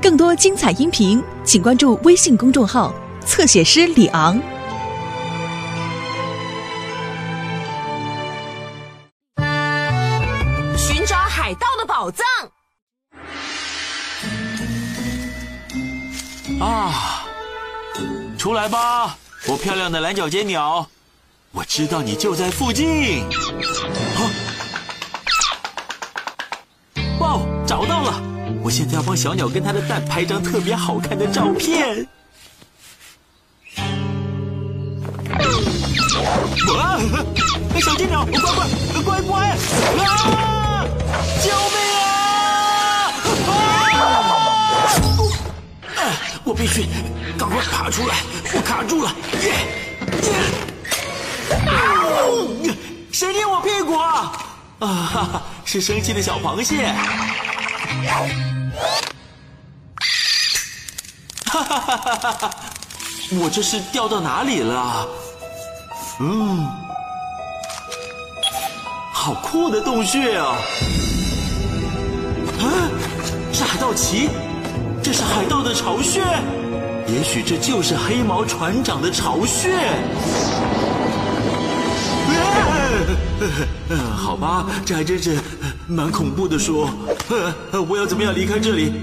更多精彩音频，请关注微信公众号“侧写师李昂”。寻找海盗的宝藏啊！出来吧，我漂亮的蓝脚尖鸟！我知道你就在附近。现在要帮小鸟跟它的蛋拍张特别好看的照片。哇！小金鸟，乖乖，乖乖！啊！救命啊！啊！我必须赶快爬出来！我卡住了！耶谁捏我屁股啊？啊！是生气的小螃蟹。哈哈哈哈我这是掉到哪里了？嗯，好酷的洞穴啊！啊，是海盗旗，这是海盗的巢穴，也许这就是黑毛船长的巢穴。好吧，这还真是蛮恐怖的。说，我要怎么样离开这里？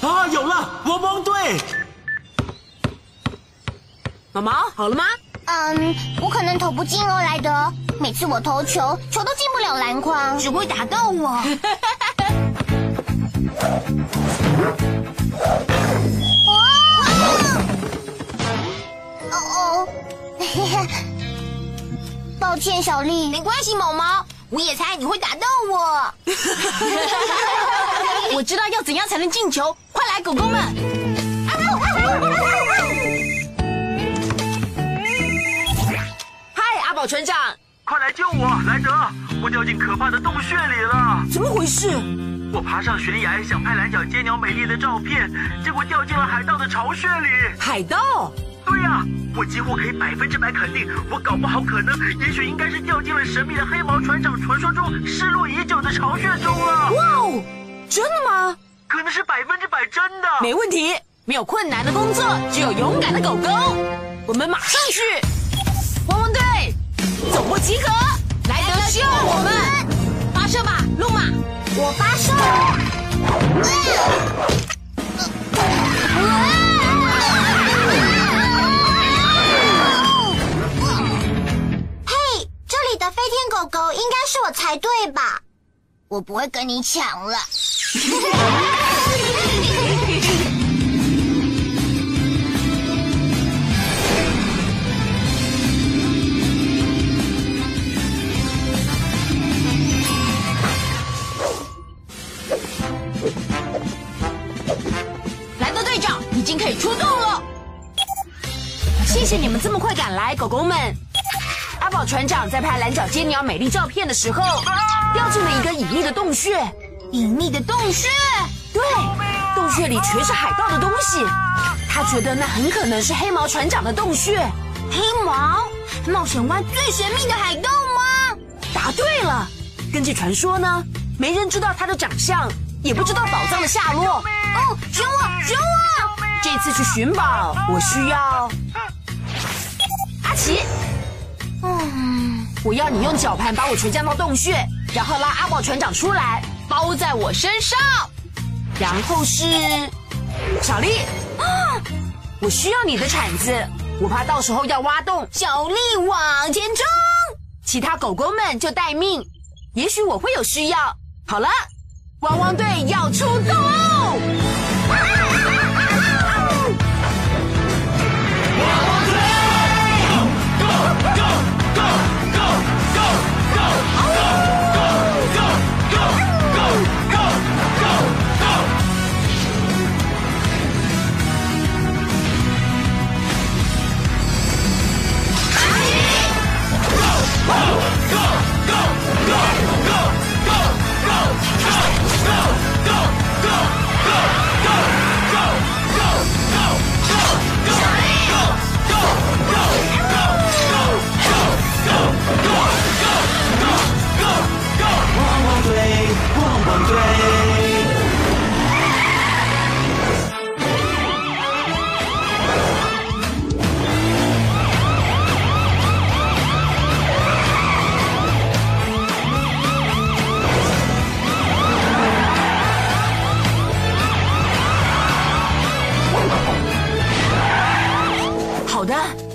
啊，有了，汪汪队！毛毛，好了吗？嗯，我可能投不进哦，莱德。每次我投球，球都进不了篮筐，只会打到我。哦 哦，抱歉，小丽。没关系，毛毛，我也猜你会打到我。我知道要怎样才能进球，快来，狗狗们！船长，快来救我！莱德，我掉进可怕的洞穴里了！怎么回事？我爬上悬崖，想拍蓝脚尖鸟美丽的照片，结果掉进了海盗的巢穴里。海盗？对呀，我几乎可以百分之百肯定，我搞不好可能，也许应该是掉进了神秘的黑毛船长传说中失落已久的巢穴中了。哇哦，真的吗？可能是百分之百真的。没问题，没有困难的工作，只有勇敢的狗狗。我们马上去。总部集合，来德需要我们发射吧，路马，我发射。嘿，这里的飞天狗狗应该是我才对吧？我不会跟你抢了。谢谢你们这么快赶来，狗狗们。阿宝船长在拍蓝角尖鸟美丽照片的时候，掉进了一个隐秘的洞穴。隐秘的洞穴？对，洞穴里全是海盗的东西。他觉得那很可能是黑毛船长的洞穴。黑毛？冒险湾最神秘的海盗吗？答对了。根据传说呢，没人知道他的长相，也不知道宝藏的下落。哦，选我，选我！这次去寻宝，我需要。阿奇，嗯，我要你用绞盘把我垂降到洞穴，然后拉阿宝船长出来，包在我身上。然后是小丽，啊，我需要你的铲子，我怕到时候要挖洞。小丽往前冲，其他狗狗们就待命，也许我会有需要。好了，汪汪队要出动。的，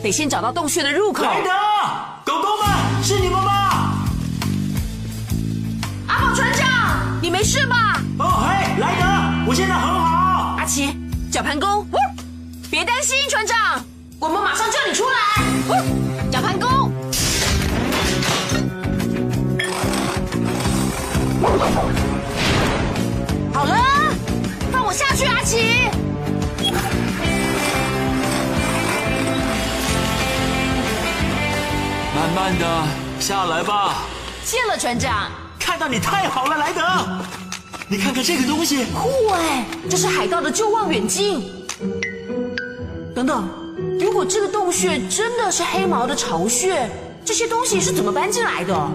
得先找到洞穴的入口。莱德，狗狗们，是你们吗？阿宝船长，你没事吧？哦嘿，莱德，我现在很好。阿奇，绞盘弓，别担心，船长，我们马上叫你出来。绞盘弓，好了，放我下去，阿奇。慢慢的下来吧。谢了，船长。看到你太好了，莱德。你看看这个东西，酷哎，这是海盗的旧望远镜。等等，如果这个洞穴真的是黑毛的巢穴，这些东西是怎么搬进来的？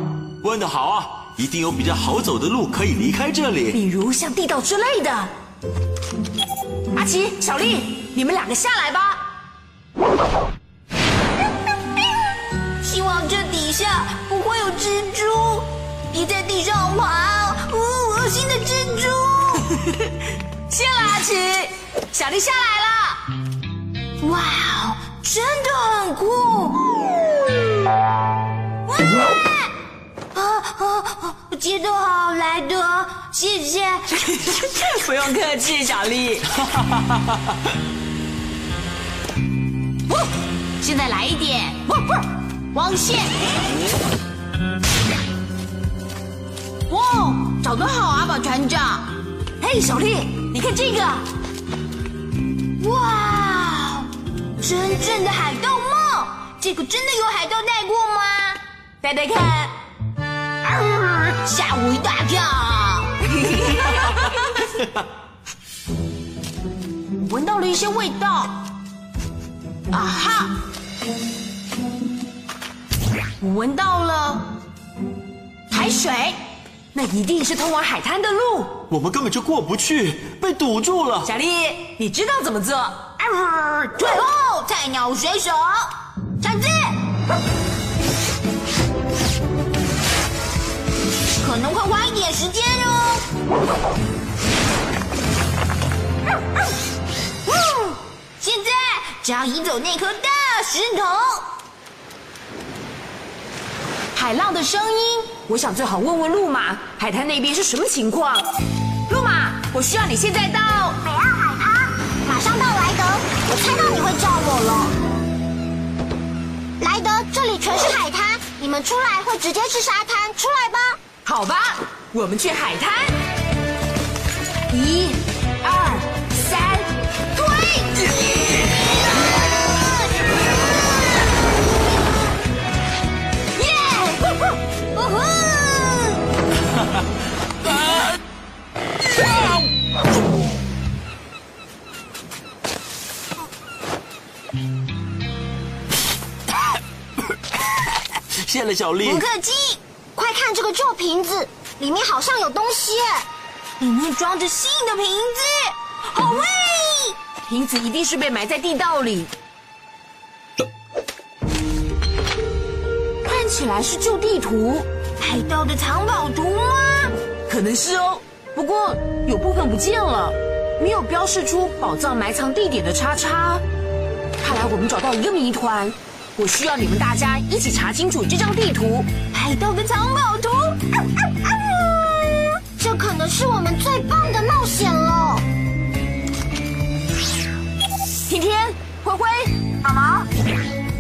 问得好啊，一定有比较好走的路可以离开这里。比如像地道之类的。阿奇、小丽，你们两个下来吧。希望这底下不会有蜘蛛，别在地上爬，哦，恶心的蜘蛛。谢了，阿奇，小丽下来了。哇哦，真的很酷！哇！啊啊啊！接得好，莱德，谢谢。不用客气，小丽。哦，现在来一点，网线。哇，找得好啊，宝船长。嘿，小丽，你看这个。哇，真正的海盗帽，这个真的有海盗戴过吗？戴戴看。吓我一大跳！我 闻到了一些味道。啊哈！我闻到了海水，那一定是通往海滩的路。我们根本就过不去，被堵住了。小丽，你知道怎么做？啊，退后，菜鸟水手，铲子。可能会花一点时间哦。嗯，现在只要移走那颗大石头。海浪的声音，我想最好问问路马，海滩那边是什么情况？路马，我需要你现在到北岸海滩，马上到莱德。我猜到你会叫我了。莱德，这里全是海滩，你们出来会直接是沙滩，出来吧。好吧，我们去海滩。咦、谢了，小丽。不客气。快看这个旧瓶子，里面好像有东西。里面装着新的瓶子，好味！瓶子一定是被埋在地道里。看起来是旧地图，海盗的藏宝图吗？可能是哦，不过有部分不见了，没有标示出宝藏埋藏地点的叉叉。看来我们找到一个谜团，我需要你们大家一起查清楚这张地图。海盗的藏宝图，这可能是我们最棒的冒险了。天天、灰灰、毛毛，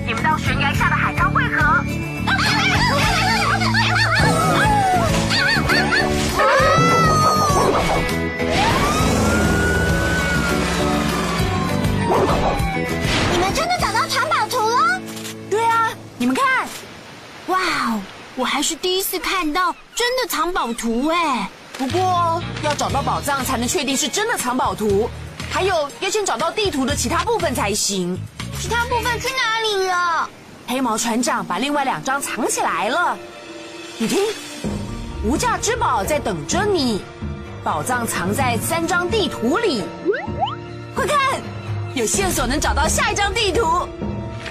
你们到悬崖下的海滩还是第一次看到真的藏宝图哎。不过要找到宝藏才能确定是真的藏宝图，还有要先找到地图的其他部分才行。其他部分去哪里了？黑毛船长把另外两张藏起来了。你听，无价之宝在等着你，宝藏藏在三张地图里。快看，有线索能找到下一张地图。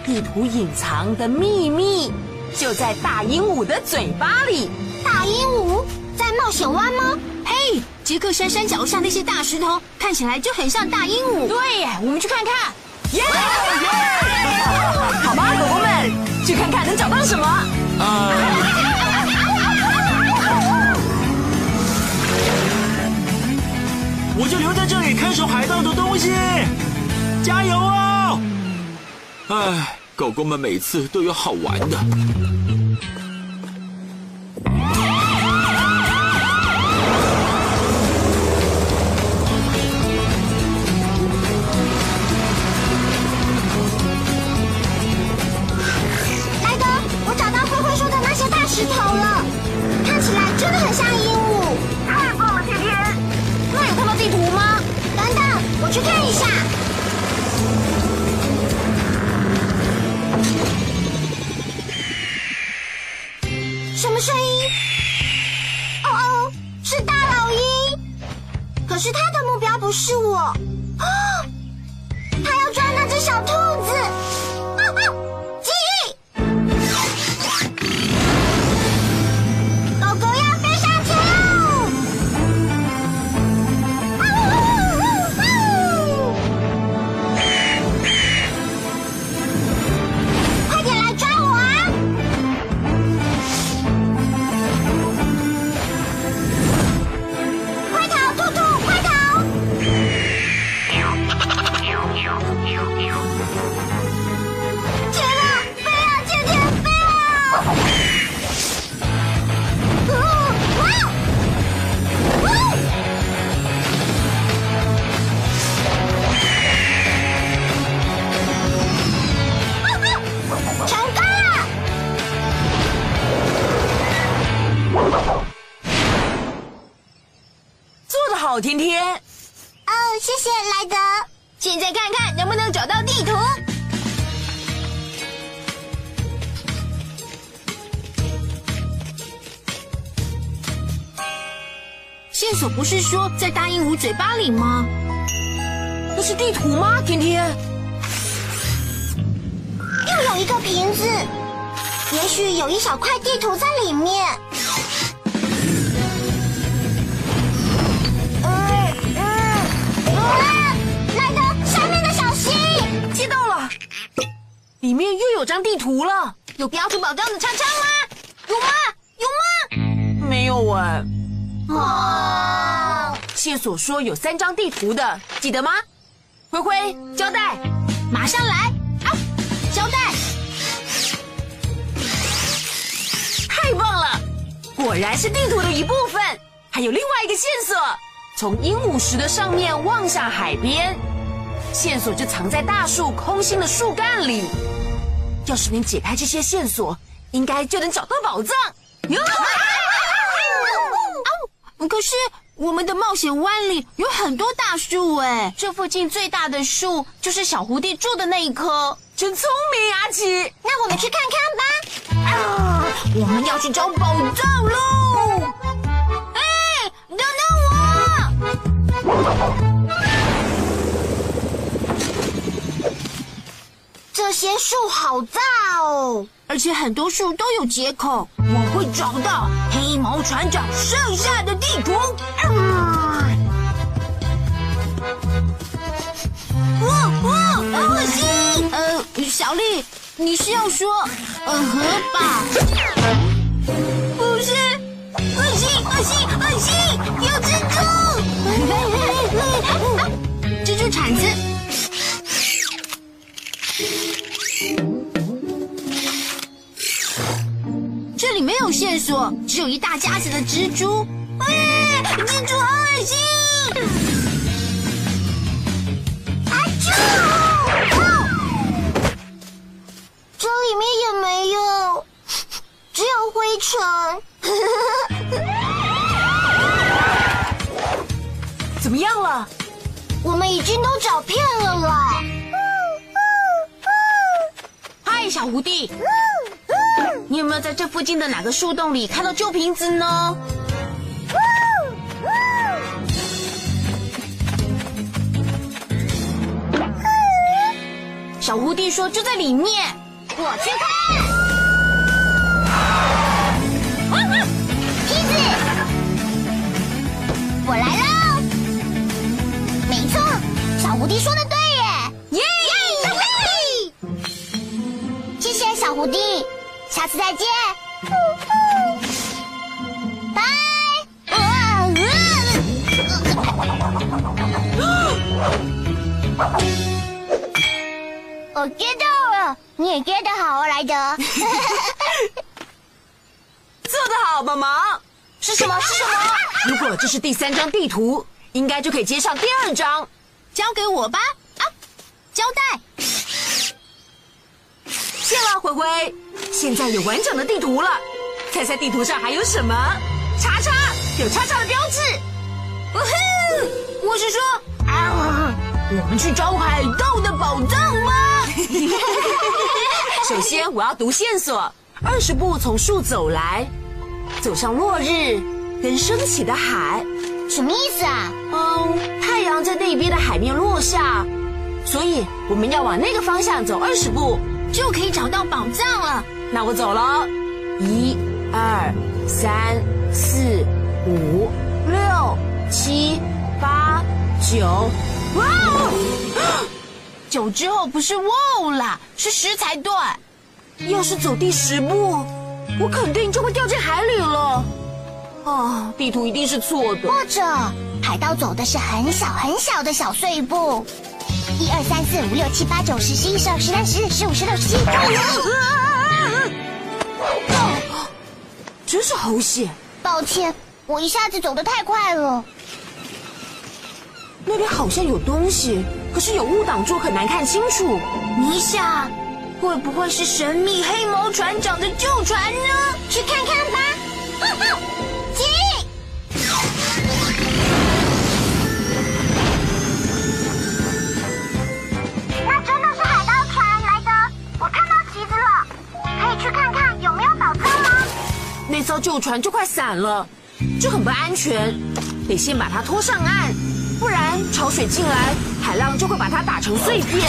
地图隐藏的秘密就在大鹦鹉的嘴巴里。大鹦鹉在冒险湾吗？嘿，杰克山山脚下那些大石头看起来就很像大鹦鹉。对耶，我们去看看。耶！好吧，狗狗们，去看看能找到什么。啊，我就留在这里看守海盗的东西，加油哦！哎，狗狗们每次都有好玩的。来哥，我找到灰灰说的那些大石头了，哦哦，是大老鹰。可是他的目标不是我。啊！他要抓那只小兔子。线索不是说在大鹦鹉嘴巴里吗？那是地图吗？天天。又有一个瓶子，也许有一小块地图在里面。嗯嗯啊！莱德，上面的小心！接到了，里面又有张地图了。有标出宝藏的叉叉吗？有吗？有吗没有哎，吗？哦，线索说有三张地图的，记得吗？灰灰，胶带，马上来！啊，胶带，太棒了！果然是地图的一部分。还有另外一个线索，从鹦鹉石的上面望向海边，线索就藏在大树空心的树干里。要是能解开这些线索，应该就能找到宝藏。哟！可是我们的冒险湾里有很多大树哎，这附近最大的树就是小狐狸住的那一棵。真聪明，阿奇。那我们去看看吧。啊，我们要去找宝藏喽！哎，等等我！这些树好大哦。而且很多树都有接口，我会找到黑毛船长剩下的地图。哇哇，恶心！呃，小丽，你是要说呃河吧？不是，恶心，恶心，恶心！有蜘蛛！蜘蛛铲子。没有线索，只有一大家子的蜘蛛。哎，蜘蛛好恶心！啊啾！哦这里面也没有，只有灰尘。怎么样了？我们已经都找遍了啦。嗨，小狐狸，没有在这附近的哪个树洞里看到旧瓶子呢？小狐狸说就在里面。我去看。次再见。拜。啊我 get 到了，你也 get 得好，莱德。做得好，妈妈。是什么？是什么？如果这是第三张地图，应该就可以接上第二张。交给我吧。啊，胶带。谢了，灰灰。现在有完整的地图了，猜猜地图上还有什么？叉叉，有叉叉的标志。呜呼！我是说，啊，我们去找海盗的宝藏吗？首先，我要读线索：二十步从树走来，走向落日跟升起的海。什么意思啊？嗯，太阳在那边的海面落下，所以我们要往那个方向走二十步，就可以找到宝藏了。那我走了，一、二、三、四、五、六、七、八、九，哇哦！九之后不是哇哦啦，是十才对。要是走第十步，我肯定就会掉进海里了。啊，地图一定是错的。或者海盗走的是很小很小的小碎步，一二三四五六七八九十十一十二十三十四十五十六十七。真是好险！抱歉，我一下子走得太快了。那边好像有东西，可是有雾挡住，很难看清楚。你想，会不会是神秘黑毛船长的旧船呢？去看看吧。那艘旧船就快散了，这很不安全，得先把它拖上岸，不然潮水进来，海浪就会把它打成碎片。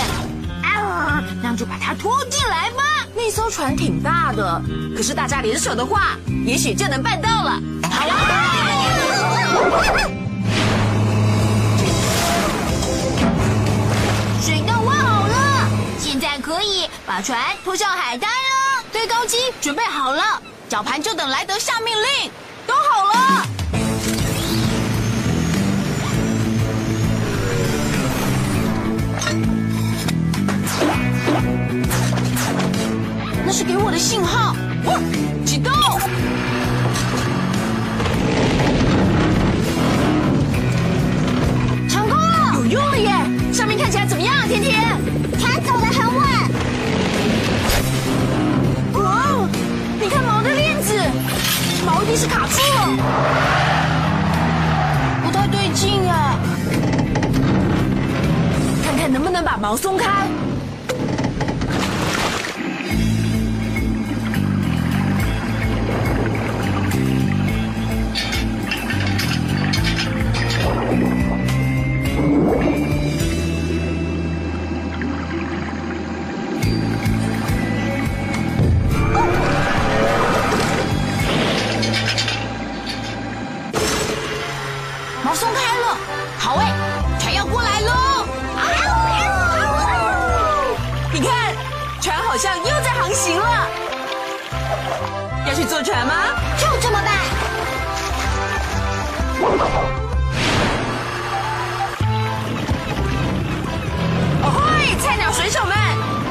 啊，那就把它拖进来吧。那艘船挺大的，可是大家联手的话，也许就能办到了。好水都挖好了，现在可以把船拖上海滩了。推高机准备好了，绞盘就等莱德下命令。都好了。那是给我的信号。启动！成功了，有用了耶！上面看起来怎么样，甜甜？船走得很稳。一定是卡住了，不太对劲啊！看看能不能把毛松开。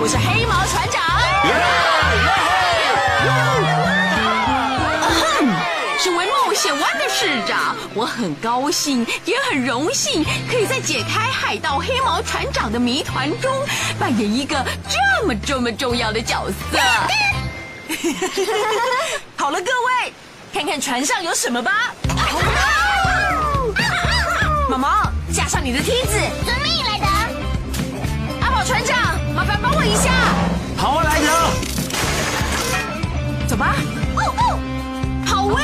我是黑毛船长。身为冒险湾的市长，我很高兴，也很荣幸，可以在解开海盗黑毛船长的谜团中，扮演一个这么这么重要的角色。好了，各位，看看船上有什么吧。毛毛，架上你的梯子。麻烦帮我一下。好，莱德。走吧。哦哦，好喂！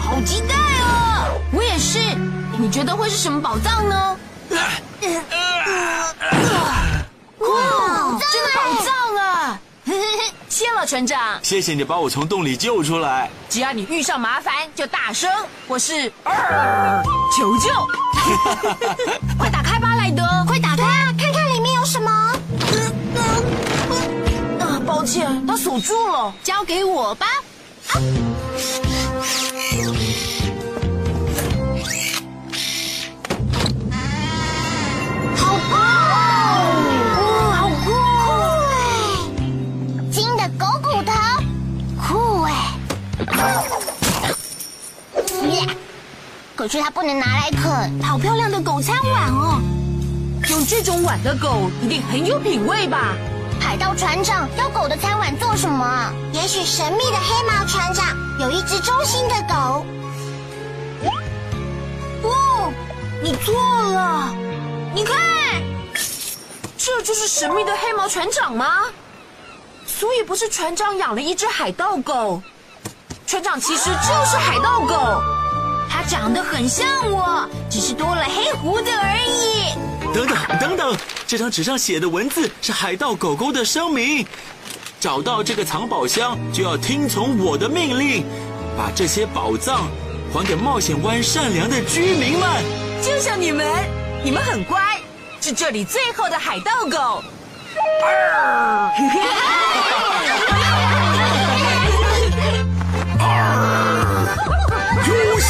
好期待哦！我也是。你觉得会是什么宝藏呢？哇，真的宝藏啊！谢了，船长。谢谢你把我从洞里救出来。只要你遇上麻烦，就大声，我是二求救。快打开吧莱德快打开啊看看里面有什么。啊抱歉他锁住了。交给我吧。啊。可是它不能拿来啃。好漂亮的狗餐碗哦！用这种碗的狗一定很有品味吧？海盗船长要狗的餐碗做什么？也许神秘的黑毛船长有一只忠心的狗。哦，你错了，你看，这就是神秘的黑毛船长吗？所以不是船长养了一只海盗狗，船长其实就是海盗狗。它长得很像我，只是多了黑胡子而已。等等等等，这张纸上写的文字是海盗狗狗的声明。找到这个藏宝箱，就要听从我的命令，把这些宝藏还给冒险湾善良的居民们。就像你们，你们很乖，是这里最后的海盗狗。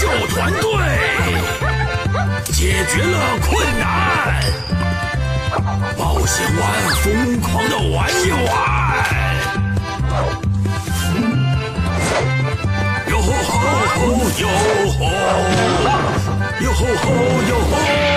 优秀团队解决了困难，冒险湾疯狂的玩一玩。哟吼吼，哟吼，哟吼吼。